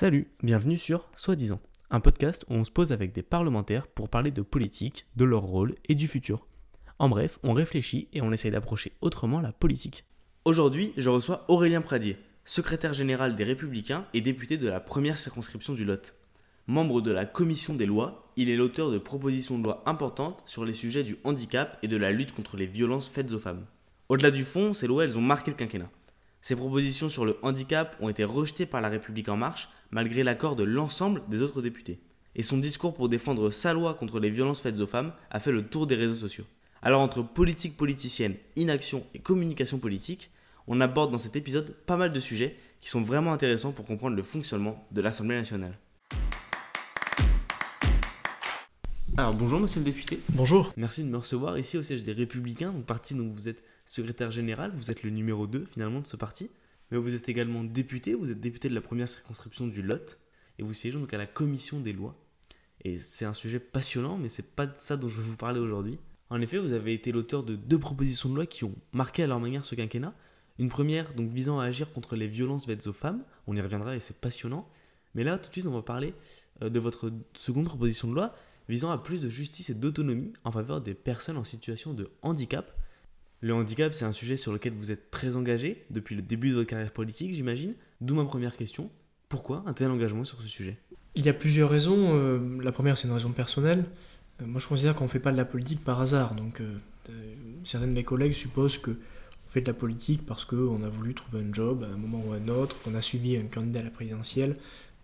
Salut, bienvenue sur Soi-disant, un podcast où on se pose avec des parlementaires pour parler de politique, de leur rôle et du futur. En bref, on réfléchit et on essaye d'approcher autrement la politique. Aujourd'hui, je reçois Aurélien Pradier, secrétaire général des Républicains et député de la première circonscription du Lot. Membre de la commission des lois, il est l'auteur de propositions de loi importantes sur les sujets du handicap et de la lutte contre les violences faites aux femmes. Au-delà du fond, ces lois, elles ont marqué le quinquennat. Ces propositions sur le handicap ont été rejetées par La République en marche malgré l'accord de l'ensemble des autres députés. Et son discours pour défendre sa loi contre les violences faites aux femmes a fait le tour des réseaux sociaux. Alors entre politique politicienne, inaction et communication politique, on aborde dans cet épisode pas mal de sujets qui sont vraiment intéressants pour comprendre le fonctionnement de l'Assemblée nationale. Alors bonjour monsieur le député. Bonjour. Merci de me recevoir ici au siège des Républicains, donc parti dont vous êtes secrétaire général, vous êtes le numéro 2 finalement de ce parti, mais vous êtes également député, vous êtes député de la première circonscription du Lot, et vous siégez donc à la commission des lois. Et c'est un sujet passionnant, mais c'est pas de ça dont je vais vous parler aujourd'hui. En effet, vous avez été l'auteur de deux propositions de loi qui ont marqué à leur manière ce quinquennat. Une première, donc visant à agir contre les violences faites aux femmes, on y reviendra et c'est passionnant. Mais là, tout de suite, on va parler euh, de votre seconde proposition de loi visant à plus de justice et d'autonomie en faveur des personnes en situation de handicap. Le handicap, c'est un sujet sur lequel vous êtes très engagé depuis le début de votre carrière politique, j'imagine. D'où ma première question. Pourquoi un tel engagement sur ce sujet? Il y a plusieurs raisons. Euh, la première, c'est une raison personnelle. Euh, moi, je considère qu'on ne fait pas de la politique par hasard. Donc, euh, certains de mes collègues supposent que on fait de la politique parce qu'on a voulu trouver un job à un moment ou à un autre, qu'on a suivi un candidat à la présidentielle.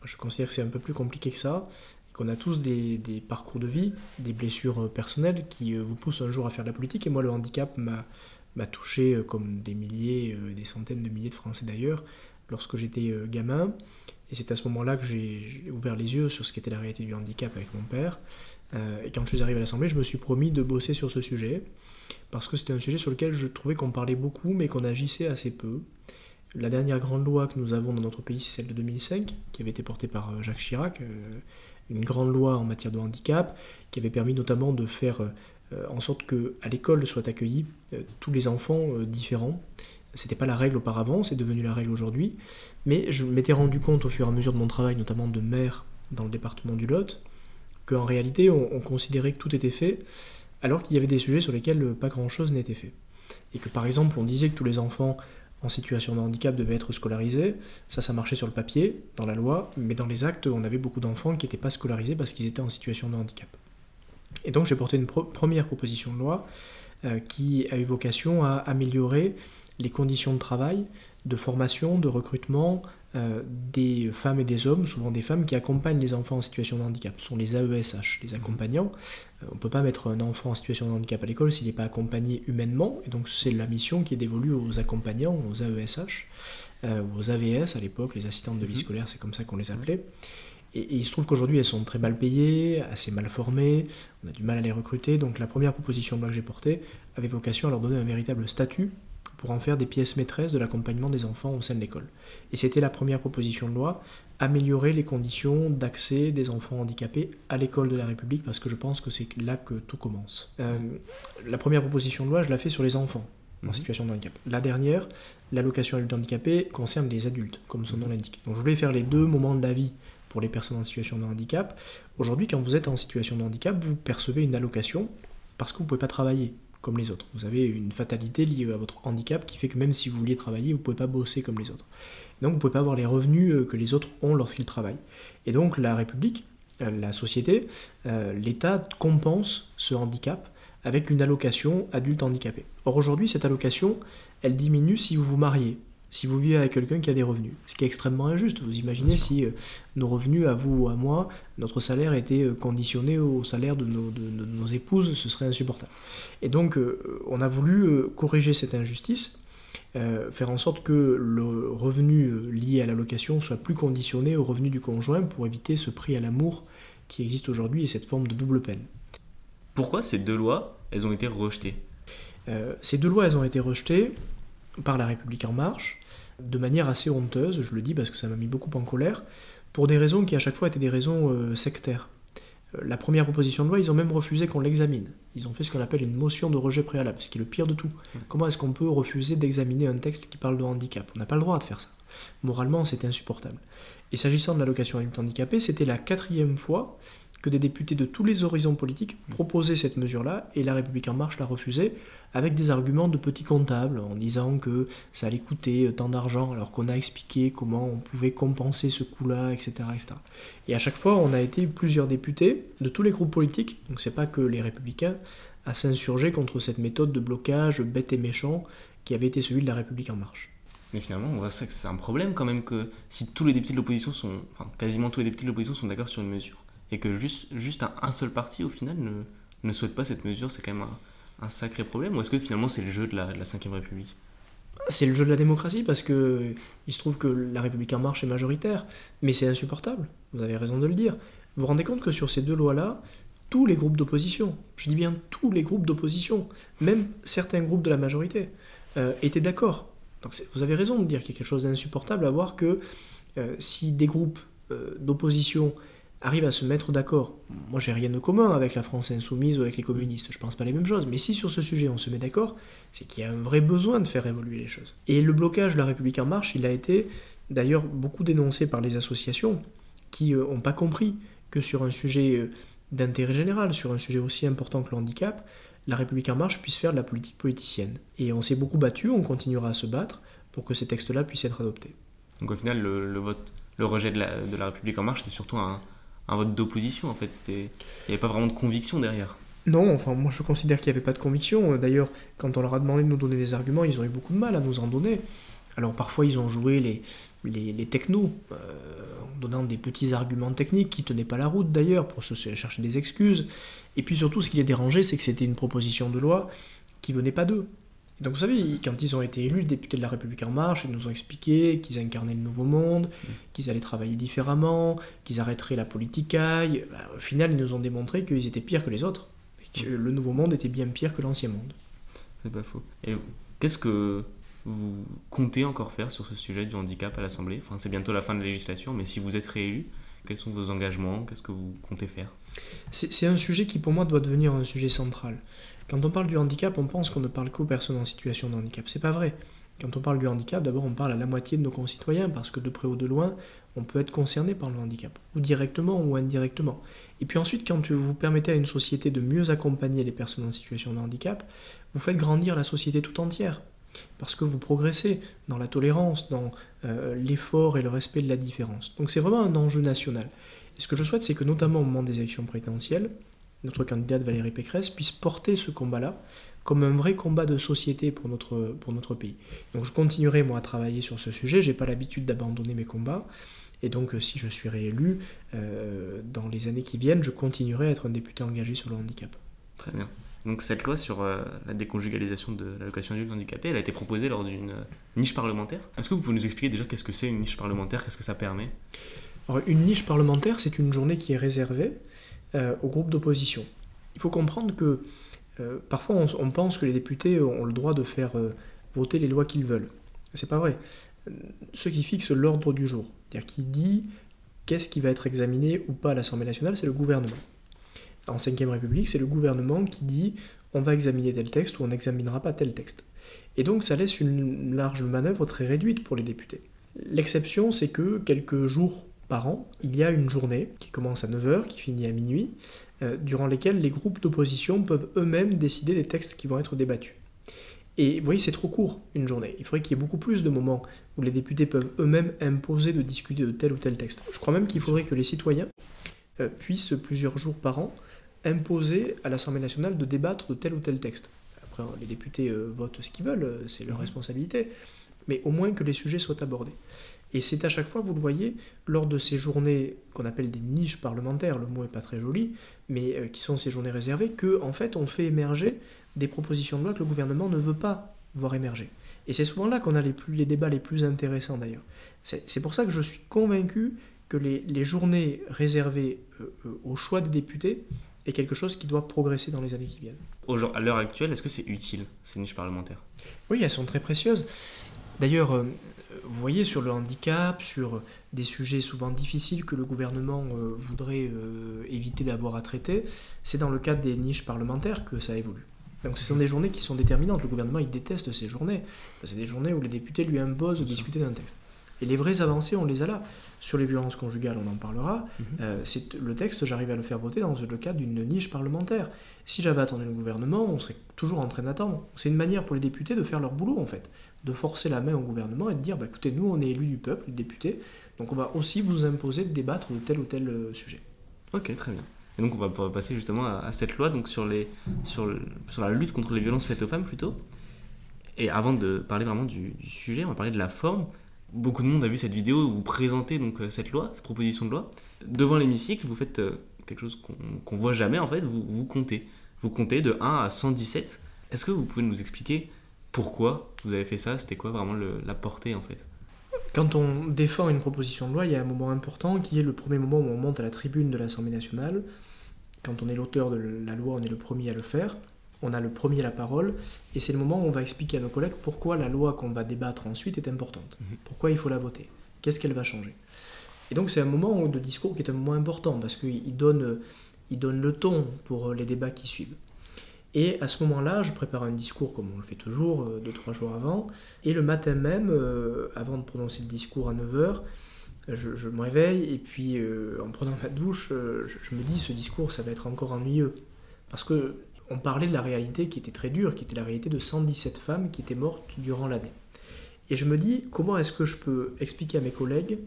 Je considère que c'est un peu plus compliqué que ça qu'on a tous des, parcours de vie, des blessures euh, personnelles qui euh, vous poussent un jour à faire de la politique. Et moi, le handicap m'a touché euh, comme des milliers, des centaines de milliers de Français d'ailleurs, lorsque j'étais gamin. Et c'est à ce moment-là que j'ai ouvert les yeux sur ce qu'était la réalité du handicap avec mon père. et quand je suis arrivé à l'Assemblée, je me suis promis de bosser sur ce sujet, parce que c'était un sujet sur lequel je trouvais qu'on parlait beaucoup, mais qu'on agissait assez peu. La dernière grande loi que nous avons dans notre pays, c'est celle de 2005, qui avait été portée par Jacques Chirac, une grande loi en matière de handicap qui avait permis notamment de faire euh, en sorte que l'école soient accueillis euh, tous les enfants euh, différents. C'était pas la règle auparavant, c'est devenu la règle aujourd'hui. Mais je m'étais rendu compte au fur et à mesure de mon travail, notamment de maire dans le département du Lot, qu'en réalité on, considérait que tout était fait, alors qu'il y avait des sujets sur lesquels pas grand-chose n'était fait. Et que par exemple on disait que tous les enfants en situation de handicap devaient être scolarisés. Ça, ça marchait sur le papier, dans la loi, mais dans les actes, on avait beaucoup d'enfants qui n'étaient pas scolarisés parce qu'ils étaient en situation de handicap. Et donc j'ai porté une première proposition de loi euh, qui a eu vocation à améliorer les conditions de travail, de formation, de recrutement euh, des femmes et des hommes, souvent des femmes qui accompagnent les enfants en situation de handicap. Ce sont les AESH, les accompagnants. Euh, on ne peut pas mettre un enfant en situation de handicap à l'école s'il n'est pas accompagné humainement, et donc c'est la mission qui est dévolue aux accompagnants, aux AESH, euh, ou aux AVS à l'époque, les assistantes de vie mhm. scolaire, c'est comme ça qu'on les appelait. Et, et, il se trouve qu'aujourd'hui elles sont très mal payées, assez mal formées, on a du mal à les recruter, donc la première proposition de loi que j'ai portée avait vocation à leur donner un véritable statut pour en faire des pièces maîtresses de l'accompagnement des enfants au sein de l'école. Et c'était la première proposition de loi, améliorer les conditions d'accès des enfants handicapés à l'école de la République, parce que je pense que c'est là que tout commence. Euh, la première proposition de loi, je la fais sur les enfants en mhm. situation de handicap. La dernière, l'allocation adulte handicapé, concerne les adultes, comme son nom l'indique. Donc je voulais faire les deux moments de la vie pour les personnes en situation de handicap. Aujourd'hui, quand vous êtes en situation de handicap, vous percevez une allocation parce que vous ne pouvez pas travailler les autres. Vous avez une fatalité liée à votre handicap qui fait que même si vous vouliez travailler, vous ne pouvez pas bosser comme les autres. Donc vous ne pouvez pas avoir les revenus euh, que les autres ont lorsqu'ils travaillent. Et donc la République, euh, la société, euh, l'État compense ce handicap avec une allocation adulte handicapé. Or aujourd'hui, cette allocation, elle diminue si vous vous mariez si vous vivez avec quelqu'un qui a des revenus. Ce qui est extrêmement injuste. Vous imaginez si euh, nos revenus, à vous ou à moi, notre salaire était euh, conditionné au salaire de nos, épouses, ce serait insupportable. Et donc, euh, on a voulu corriger cette injustice, faire en sorte que le revenu lié à l'allocation soit plus conditionné au revenu du conjoint pour éviter ce prix à l'amour qui existe aujourd'hui et cette forme de double peine. Pourquoi ces deux lois, elles ont été rejetées? Ces deux lois, elles ont été rejetées par La République en marche, de manière assez honteuse, je le dis parce que ça m'a mis beaucoup en colère, pour des raisons qui à chaque fois étaient des raisons euh, sectaires. la première proposition de loi, ils ont même refusé qu'on l'examine. Ils ont fait ce qu'on appelle une motion de rejet préalable, ce qui est le pire de tout. Comment est-ce qu'on peut refuser d'examiner un texte qui parle de handicap? On n'a pas le droit de faire ça. Moralement, c'était insupportable. Et s'agissant de l'allocation adulte handicapé, c'était la quatrième fois des députés de tous les horizons politiques proposaient cette mesure-là, et la République en marche l'a refusée, avec des arguments de petits comptables, en disant que ça allait coûter tant d'argent, alors qu'on a expliqué comment on pouvait compenser ce coût-là, etc., etc. Et à chaque fois, on a été plusieurs députés de tous les groupes politiques, donc c'est pas que les républicains, à s'insurger contre cette méthode de blocage bête et méchant qui avait été celui de la République en marche. Mais finalement, on voit ça que c'est un problème quand même que si tous les députés de l'opposition sont, enfin quasiment tous les députés de l'opposition sont d'accord sur une mesure, et que juste, juste un, seul parti au final ne, ne souhaite pas cette mesure, c'est quand même un, sacré problème. Ou est-ce que finalement c'est le jeu de la, de la 5 République? C'est le jeu de la démocratie parce que il se trouve que la République en marche est majoritaire, mais c'est insupportable. Vous avez raison de le dire. Vous vous rendez compte que sur ces deux lois-là, tous les groupes d'opposition, je dis bien tous les groupes d'opposition, même certains groupes de la majorité, euh, étaient d'accord. Donc vous avez raison de dire qu'il y a quelque chose d'insupportable à voir que euh, si des groupes euh, d'opposition arrive à se mettre d'accord. Moi, j'ai rien de commun avec la France insoumise ou avec les communistes, je pense pas les mêmes choses, mais si sur ce sujet on se met d'accord, c'est qu'il y a un vrai besoin de faire évoluer les choses. Et le blocage de la République en marche, il a été d'ailleurs beaucoup dénoncé par les associations qui n'ont euh, pas compris que sur un sujet euh, d'intérêt général, sur un sujet aussi important que le handicap, la République en marche puisse faire de la politique politicienne. Et on s'est beaucoup battu, on continuera à se battre pour que ces textes-là puissent être adoptés. Donc au final, le, vote, le rejet de la, de la République en marche, c'était surtout un, un vote d'opposition en fait. C'était, il n'y avait pas vraiment de conviction derrière. Non, enfin moi je considère qu'il n'y avait pas de conviction. D'ailleurs, quand on leur a demandé de nous donner des arguments, ils ont eu beaucoup de mal à nous en donner. Alors parfois ils ont joué les technos, euh, en donnant des petits arguments techniques qui tenaient pas la route d'ailleurs, pour se chercher des excuses. Et puis surtout ce qui les dérangeait, c'est que c'était une proposition de loi qui venait pas d'eux. Donc vous savez, quand ils ont été élus, députés de la République en marche, ils nous ont expliqué qu'ils incarnaient le nouveau monde, mm. qu'ils allaient travailler différemment, qu'ils arrêteraient la politicaille. Bah, au final, ils nous ont démontré qu'ils étaient pires que les autres, et que le nouveau monde était bien pire que l'ancien monde. C'est pas faux. Et qu'est-ce que vous comptez encore faire sur ce sujet du handicap à l'Assemblée? Enfin, c'est bientôt la fin de la législature, mais si vous êtes réélu, quels sont vos engagements? Qu'est-ce que vous comptez faire? C'est un sujet qui, pour moi, doit devenir un sujet central. Quand on parle du handicap, on pense qu'on ne parle qu'aux personnes en situation de handicap. C'est pas vrai. Quand on parle du handicap, d'abord on parle à la moitié de nos concitoyens parce que de près ou de loin, on peut être concerné par le handicap, ou directement ou indirectement. Et puis ensuite, quand vous permettez à une société de mieux accompagner les personnes en situation de handicap, vous faites grandir la société tout entière. Parce que vous progressez dans la tolérance, dans euh, l'effort et le respect de la différence. Donc c'est vraiment un enjeu national. Et ce que je souhaite, c'est que notamment au moment des élections présidentielles, notre candidate Valérie Pécresse puisse porter ce combat-là comme un vrai combat de société pour notre, pour notre pays. Donc je continuerai moi à travailler sur ce sujet, j'ai pas l'habitude d'abandonner mes combats, et donc euh, si je suis réélu, euh, dans les années qui viennent, je continuerai à être un député engagé sur le handicap. Très bien. Donc cette loi sur euh, la déconjugalisation de l'allocation adulte handicapé, elle a été proposée lors d'une niche parlementaire. Est-ce que vous pouvez nous expliquer déjà qu'est-ce que c'est une niche parlementaire, qu'est-ce que ça permet? Alors, Une niche parlementaire, c'est une journée qui est réservée au groupe d'opposition. Il faut comprendre que euh, parfois on, pense que les députés ont le droit de faire euh, voter les lois qu'ils veulent. C'est pas vrai. Ceux qui fixent l'ordre du jour, c'est-à-dire qui dit qu'est-ce qui va être examiné ou pas à l'Assemblée nationale, c'est le gouvernement. En 5ème République, c'est le gouvernement qui dit on va examiner tel texte ou on n'examinera pas tel texte. Et donc ça laisse une large manœuvre très réduite pour les députés. L'exception, c'est que quelques jours par an, il y a une journée qui commence à 9h, qui finit à minuit, euh, durant lesquelles les groupes d'opposition peuvent eux-mêmes décider des textes qui vont être débattus. Et vous voyez, c'est trop court, une journée. Il faudrait qu'il y ait beaucoup plus de moments où les députés peuvent eux-mêmes imposer de discuter de tel ou tel texte. Je crois même qu'il faudrait que les citoyens euh, puissent, plusieurs jours par an, imposer à l'Assemblée nationale de débattre de tel ou tel texte. Après, les députés euh, votent ce qu'ils veulent, c'est leur mmh. responsabilité, mais au moins que les sujets soient abordés. Et c'est à chaque fois, vous le voyez, lors de ces journées qu'on appelle des niches parlementaires, le mot n'est pas très joli, mais euh, qui sont ces journées réservées, que en fait on fait émerger des propositions de loi que le gouvernement ne veut pas voir émerger. Et c'est souvent là qu'on a les, plus, les débats les plus intéressants d'ailleurs. C'est pour ça que je suis convaincu que les, les journées réservées euh, euh, au choix des députés est quelque chose qui doit progresser dans les années qui viennent. À l'heure actuelle, est-ce que c'est utile, ces niches parlementaires? Oui, elles sont très précieuses. D'ailleurs, vous voyez, sur le handicap, sur des sujets souvent difficiles que le gouvernement euh, voudrait euh, éviter d'avoir à traiter, c'est dans le cadre des niches parlementaires que ça évolue. Donc ce sont des journées qui sont déterminantes. Le gouvernement, il déteste ces journées. C'est des journées où les députés lui imposent de discuter d'un texte. Et les vraies avancées, on les a là. Sur les violences conjugales, on en parlera. Mhm. Euh, c'est le texte, j'arrive à le faire voter dans le cadre d'une niche parlementaire. Si j'avais attendu le gouvernement, on serait toujours en train d'attendre. C'est une manière pour les députés de faire leur boulot, en fait. De forcer la main au gouvernement et de dire, bah, écoutez, nous, on est élus du peuple, les députés, donc on va aussi vous imposer de débattre de tel ou tel euh, sujet. Ok, très bien. Et donc on va passer justement à, à cette loi donc sur, les, sur, le- sur la lutte contre les violences faites aux femmes plutôt. Et avant de parler vraiment du, du sujet, on va parler de la forme. Beaucoup de monde a vu cette vidéo où vous présentez donc euh, cette loi, cette proposition de loi. Devant l'hémicycle, vous faites euh, quelque chose qu'on qu'on voit jamais en fait, vous, vous comptez. Vous comptez de 1 à 117. Est-ce que vous pouvez nous expliquer pourquoi vous avez fait ça? C'était quoi vraiment le- la portée en fait? Quand on défend une proposition de loi, il y a un moment important qui est le premier moment où on monte à la tribune de l'Assemblée nationale. Quand on est l'auteur de la loi, on est le premier à le faire. On a le premier la parole. Et c'est le moment où on va expliquer à nos collègues pourquoi la loi qu'on va débattre ensuite est importante. Mhm. Pourquoi il faut la voter. Qu'est-ce qu'elle va changer. Et donc c'est un moment de discours qui est un moment important parce qu'il donne, il donne le ton pour les débats qui suivent. Et à ce moment-là, je prépare un discours comme on le fait toujours, euh, deux, trois jours avant. Et le matin même, euh, avant de prononcer le discours à 9h, je, je me réveille et puis euh, en prenant ma douche, euh, je, je me dis ce discours, ça va être encore ennuyeux. Parce que on parlait de la réalité qui était très dure, qui était la réalité de 117 femmes qui étaient mortes durant l'année. Et je me dis, comment est-ce que je peux expliquer à mes collègues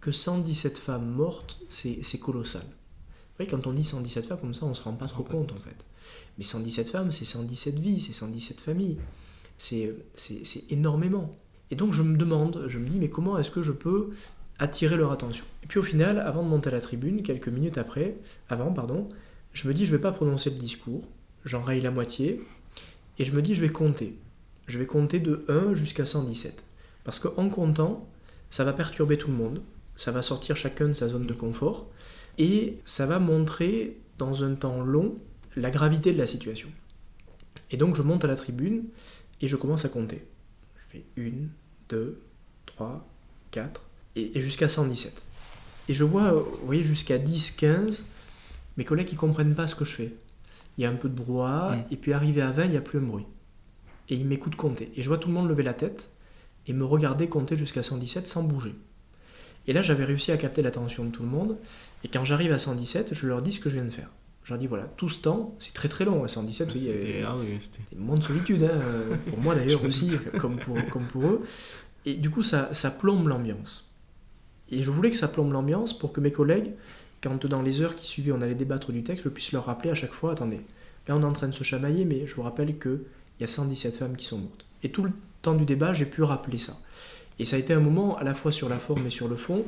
que 117 femmes mortes, c'est colossal? Vous voyez, quand on dit 117 femmes comme ça, on se rend pas trop compte en fait. Mais 117 femmes, c'est 117 vies, c'est 117 familles. C'est c'est- c'est énormément. Et donc je me demande, je me dis, mais comment est-ce que je peux attirer leur attention? Et puis au final, avant de monter à la tribune, quelques minutes après, avant, pardon, je me dis, je vais pas prononcer le discours, j'en raye la moitié, et je me dis, je vais compter. Je vais compter de 1 jusqu'à 117. Parce qu'en comptant, ça va perturber tout le monde, ça va sortir chacun de sa zone de confort, et ça va montrer dans un temps long la gravité de la situation. Et donc je monte à la tribune et je commence à compter. Je fais 1, 2, 3, 4, et, jusqu'à 117. Et je vois, vous voyez, jusqu'à 10, 15, mes collègues qui comprennent pas ce que je fais. Il y a un peu de brouhaha, Mm. et puis arrivé à 20, il n'y a plus un bruit. Et ils m'écoutent compter. Et je vois tout le monde lever la tête et me regarder compter jusqu'à 117 sans bouger. Et là, j'avais réussi à capter l'attention de tout le monde. Et quand j'arrive à 117, je leur dis ce que je viens de faire. Je leur dis voilà, tout ce temps, c'est très très long. hein, 117, vous voyez, C'était- euh, ah oui, un moment de solitude, hein, euh, pour moi d'ailleurs aussi, comme pour, comme pour eux. Et du coup, ça, ça plombe l'ambiance. Et je voulais que ça plombe l'ambiance pour que mes collègues, quand dans les heures qui suivaient on allait débattre du texte, je puisse leur rappeler à chaque fois, attendez, là on est en train de se chamailler, mais je vous rappelle qu'il y a 117 femmes qui sont mortes. Et tout le temps du débat, j'ai pu rappeler ça. Et ça a été un moment, à la fois sur la forme et sur le fond,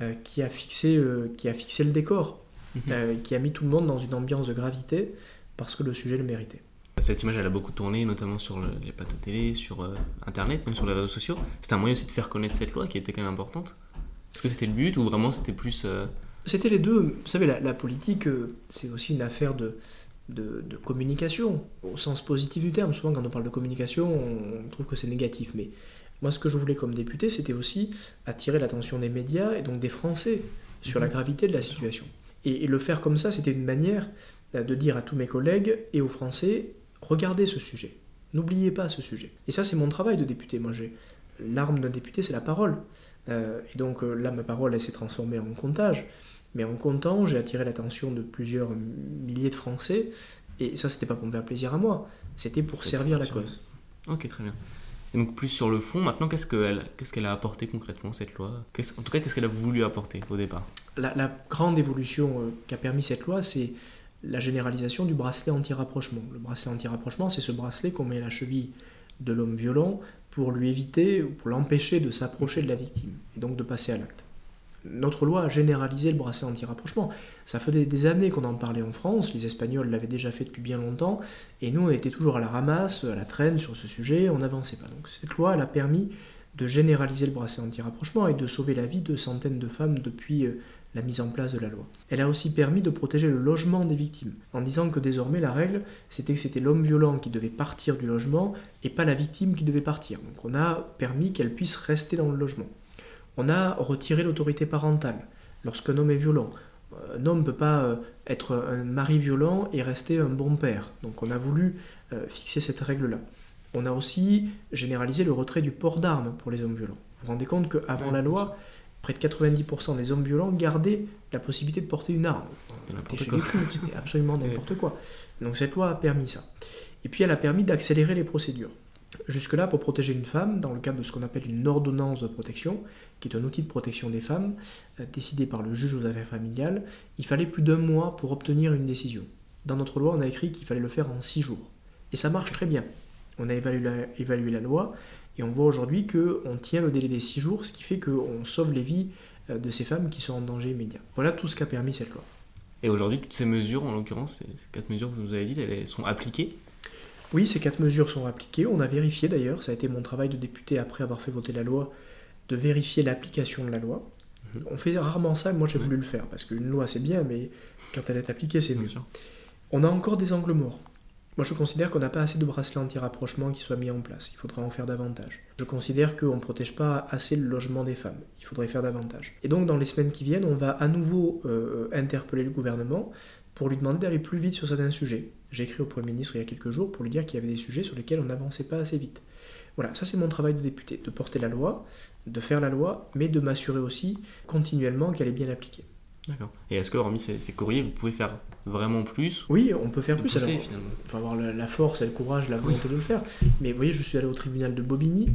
euh, qui, a fixé, euh, qui a fixé le décor, Mhm. euh, qui a mis tout le monde dans une ambiance de gravité, parce que le sujet le méritait. Cette image, elle a beaucoup tourné, notamment sur le- les plateaux télé, sur Internet, même sur les réseaux sociaux. C'était un moyen aussi de faire connaître cette loi qui était quand même importante. Est-ce que c'était le but ou vraiment c'était plus... C'était les deux. Vous savez, la, la politique, euh, c'est aussi une affaire de, de, de communication, au sens positif du terme. Souvent, quand on parle de communication, on, on trouve que c'est négatif. Mais moi, ce que je voulais comme député, c'était aussi attirer l'attention des médias et donc des Français sur la Mhm. gravité de la situation. Et, et le faire comme ça, c'était une manière euh, de dire à tous mes collègues et aux Français, regardez ce sujet. N'oubliez pas ce sujet. Et ça, c'est mon travail de député. Moi, j'ai l'arme d'un député, c'est la parole. Euh, et donc euh, là, ma parole, elle s'est transformée en comptage. Mais en comptant, j'ai attiré l'attention de plusieurs milliers de Français. Et ça, c'était pas pour me faire plaisir à moi. C'était pour servir la cause. Ok, très bien. Et donc plus sur le fond, maintenant, qu'est-ce qu'elle qu'est-ce qu'elle a apporté concrètement, cette loi? En tout cas, qu'est-ce qu'elle a voulu apporter au départ? La, la grande évolution euh, qu'a permis cette loi, c'est la généralisation du bracelet anti-rapprochement. Le bracelet anti-rapprochement, c'est ce bracelet qu'on met à la cheville de l'homme violent pour lui éviter ou pour l'empêcher de s'approcher de la victime et donc de passer à l'acte. Notre loi a généralisé le bracelet anti-rapprochement. Ça faisait des années qu'on en parlait en France, les Espagnols l'avaient déjà fait depuis bien longtemps, et nous on était toujours à la ramasse, à la traîne sur ce sujet, on n'avançait pas. Donc cette loi, a permis de généraliser le bracelet anti-rapprochement et de sauver la vie de centaines de femmes depuis euh, la mise en place de la loi. Elle a aussi permis de protéger le logement des victimes, en disant que désormais la règle, c'était que c'était l'homme violent qui devait partir du logement et pas la victime qui devait partir. Donc on a permis qu'elle puisse rester dans le logement. On a retiré l'autorité parentale lorsqu'un homme est violent. Un homme ne peut pas euh, être un mari violent et rester un bon père. Donc on a voulu euh, fixer cette règle-là. On a aussi généralisé le retrait du port d'armes pour les hommes violents. Vous vous rendez compte qu'avant la loi, près de 90% des hommes violents gardaient la possibilité de porter une arme. C'était absolument n'importe quoi. Donc cette loi a permis ça. Et puis elle a permis d'accélérer les procédures. Jusque-là, pour protéger une femme, dans le cadre de ce qu'on appelle une ordonnance de protection, qui est un outil de protection des femmes, euh, décidé par le juge aux affaires familiales, il fallait plus d'un mois pour obtenir une décision. Dans notre loi, on a écrit qu'il fallait le faire en six jours. Et ça marche très bien. On a évalué la, évalué la loi, et on voit aujourd'hui qu'on tient le délai des six jours, ce qui fait qu'on sauve les vies euh, de ces femmes qui sont en danger immédiat. Voilà tout ce qu'a permis cette loi. Et aujourd'hui, toutes ces mesures, en l'occurrence, ces quatre mesures que vous nous avez dites, elles sont appliquées? Oui, ces quatre mesures sont appliquées. On a vérifié d'ailleurs, ça a été mon travail de député après avoir fait voter la loi, de vérifier l'application de la loi. Mhm. On fait rarement ça, moi j'ai voulu le faire, parce qu'une loi c'est bien, mais quand elle est appliquée c'est mieux. On a encore des angles morts. Moi je considère qu'on n'a pas assez de bracelets anti-rapprochement qui soient mis en place. Il faudra en faire davantage. Je considère qu'on ne protège pas assez le logement des femmes. Il faudrait faire davantage. Et donc dans les semaines qui viennent, on va à nouveau euh, interpeller le gouvernement pour lui demander d'aller plus vite sur certains sujets. J'ai écrit au Premier ministre il y a quelques jours pour lui dire qu'il y avait des sujets sur lesquels on n'avançait pas assez vite. Voilà, ça c'est mon travail de député, de porter la loi, de faire la loi, mais de m'assurer aussi continuellement qu'elle est bien appliquée. D'accord. Et est-ce que, hormis ces, courriers, vous pouvez faire vraiment plus Oui, on peut faire plus. alors, finalement? Il faut avoir la, force, le courage, la volonté de le faire. Mais vous voyez, je suis allé au tribunal de Bobigny,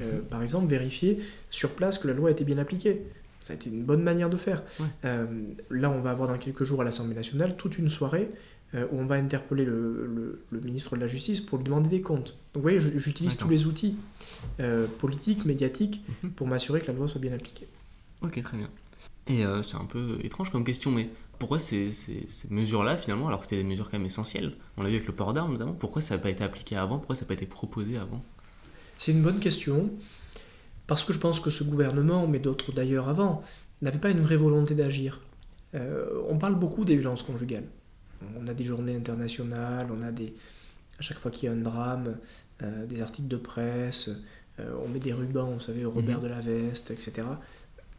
euh, par exemple, vérifier sur place que la loi a été bien appliquée. Ça a été une bonne manière de faire. Euh, là, on va avoir dans quelques jours à l'Assemblée nationale toute une soirée euh, où on va interpeller le, ministre de la Justice pour lui demander des comptes. Donc vous voyez, j'utilise tous les outils politiques, médiatiques, mhm. pour m'assurer que la loi soit bien appliquée. Ok, très bien. Et euh, c'est un peu étrange comme question, mais pourquoi ces, ces, mesures-là, finalement, alors que c'était des mesures quand même essentielles, on l'a vu avec le port d'armes notamment, pourquoi ça n'a pas été appliqué avant Pourquoi ça n'a pas été proposé avant? C'est une bonne question, parce que je pense que ce gouvernement, mais d'autres d'ailleurs avant, n'avait pas une vraie volonté d'agir. on parle beaucoup des violences conjugales on a des journées internationales, on a des, à chaque fois qu'il y a un drame, euh, des articles de presse, euh, on met des rubans, vous savez, Robert mhm. de la Veste, etc.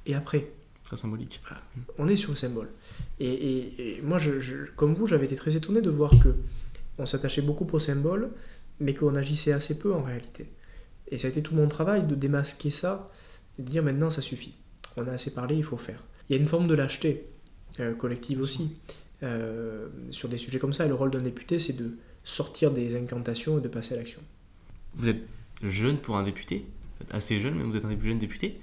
Et après Très symbolique. on est sur le symbole. Et, moi, je, comme vous, j'avais été très étonné de voir que on s'attachait beaucoup au symbole, mais qu'on agissait assez peu en réalité. Et ça a été tout mon travail de démasquer ça, et de dire maintenant ça suffit. On a assez parlé, il faut faire. Il y a une forme de lâcheté euh, collective aussi. Euh, sur des sujets comme ça. Et le rôle d'un député, c'est de sortir des incantations et de passer à l'action. Vous êtes jeune pour un député, assez jeune, mais vous êtes un des plus jeunes députés.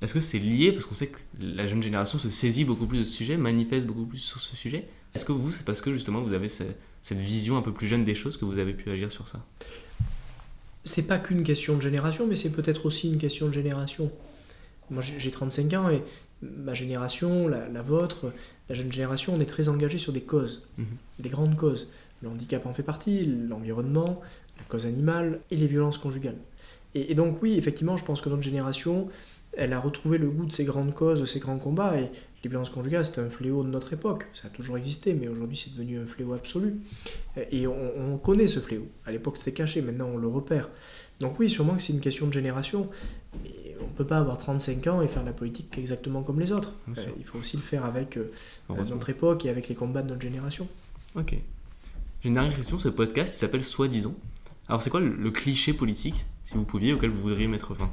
Est-ce que c'est lié parce qu'on sait que la jeune génération se saisit beaucoup plus de ce sujet, manifeste beaucoup plus sur ce sujet Est-ce que vous, c'est parce que justement vous avez cette vision un peu plus jeune des choses que vous avez pu agir sur ça? C'est pas qu'une question de génération, mais c'est peut-être aussi une question de génération. Moi j'ai 35 ans et ma génération, la, vôtre, la jeune génération, on est très engagé sur des causes, mhm. des grandes causes. Le handicap en fait partie, l'environnement, la cause animale et les violences conjugales. Et, donc oui, effectivement, je pense que notre génération, elle a retrouvé le goût de ces grandes causes, de ces grands combats. Et les violences conjugales, c'est un fléau de notre époque. Ça a toujours existé, mais aujourd'hui, c'est devenu un fléau absolu. Et on, on connaît ce fléau. À l'époque, c'était caché, maintenant, on le repère. Donc oui, sûrement que c'est une question de génération. Mais on ne peut pas avoir 35 ans et faire de la politique exactement comme les autres. Euh, il faut aussi le faire avec euh, notre époque et avec les combats de notre génération. Ok. J'ai une dernière question ce podcast s'appelle Soi-disant. Alors c'est quoi le, cliché politique, si vous pouviez, auquel vous voudriez mettre fin?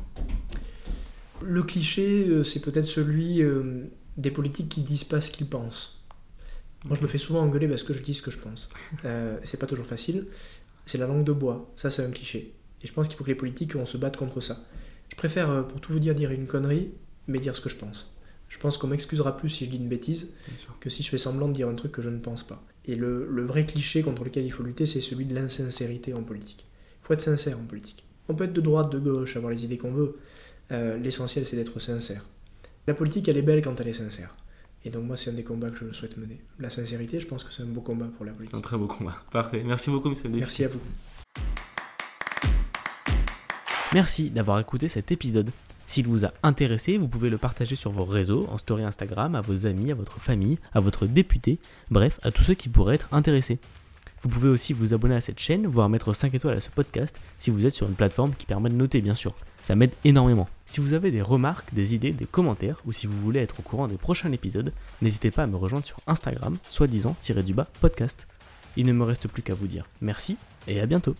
Le cliché, euh, c'est peut-être celui des politiques qui disent pas ce qu'ils pensent. Moi, je me fais souvent engueuler parce que je dis ce que je pense. c'est pas toujours facile. C'est la langue de bois. Ça, c'est un cliché. Et je pense qu'il faut que les politiques, on se batte contre ça. Je préfère, euh, pour tout vous dire, dire une connerie, mais dire ce que je pense. Je pense qu'on m'excusera plus si je dis une bêtise que si je fais semblant de dire un truc que je ne pense pas. Et le, vrai cliché contre lequel il faut lutter, c'est celui de l'insincérité en politique. Il faut être sincère en politique. On peut être de droite, de gauche, avoir les idées qu'on veut. Euh, l'essentiel, c'est d'être sincère. La politique, elle est belle quand elle est sincère. Et donc moi, c'est un des combats que je souhaite mener. La sincérité, je pense que c'est un beau combat pour la politique. Un très beau combat. Parfait. Merci beaucoup, M. Merci à vous. Merci d'avoir écouté cet épisode. S'il vous a intéressé, vous pouvez le partager sur vos réseaux, en story Instagram, à vos amis, à votre famille, à votre député, bref, à tous ceux qui pourraient être intéressés. Vous pouvez aussi vous abonner à cette chaîne, voire mettre 5 étoiles à ce podcast si vous êtes sur une plateforme qui permet de noter bien sûr. Ça m'aide énormément. Si vous avez des remarques, des idées, des commentaires, ou si vous voulez être au courant des prochains épisodes, n'hésitez pas à me rejoindre sur Instagram, soi-disant-du-bas podcast. Il ne me reste plus qu'à vous dire merci et à bientôt.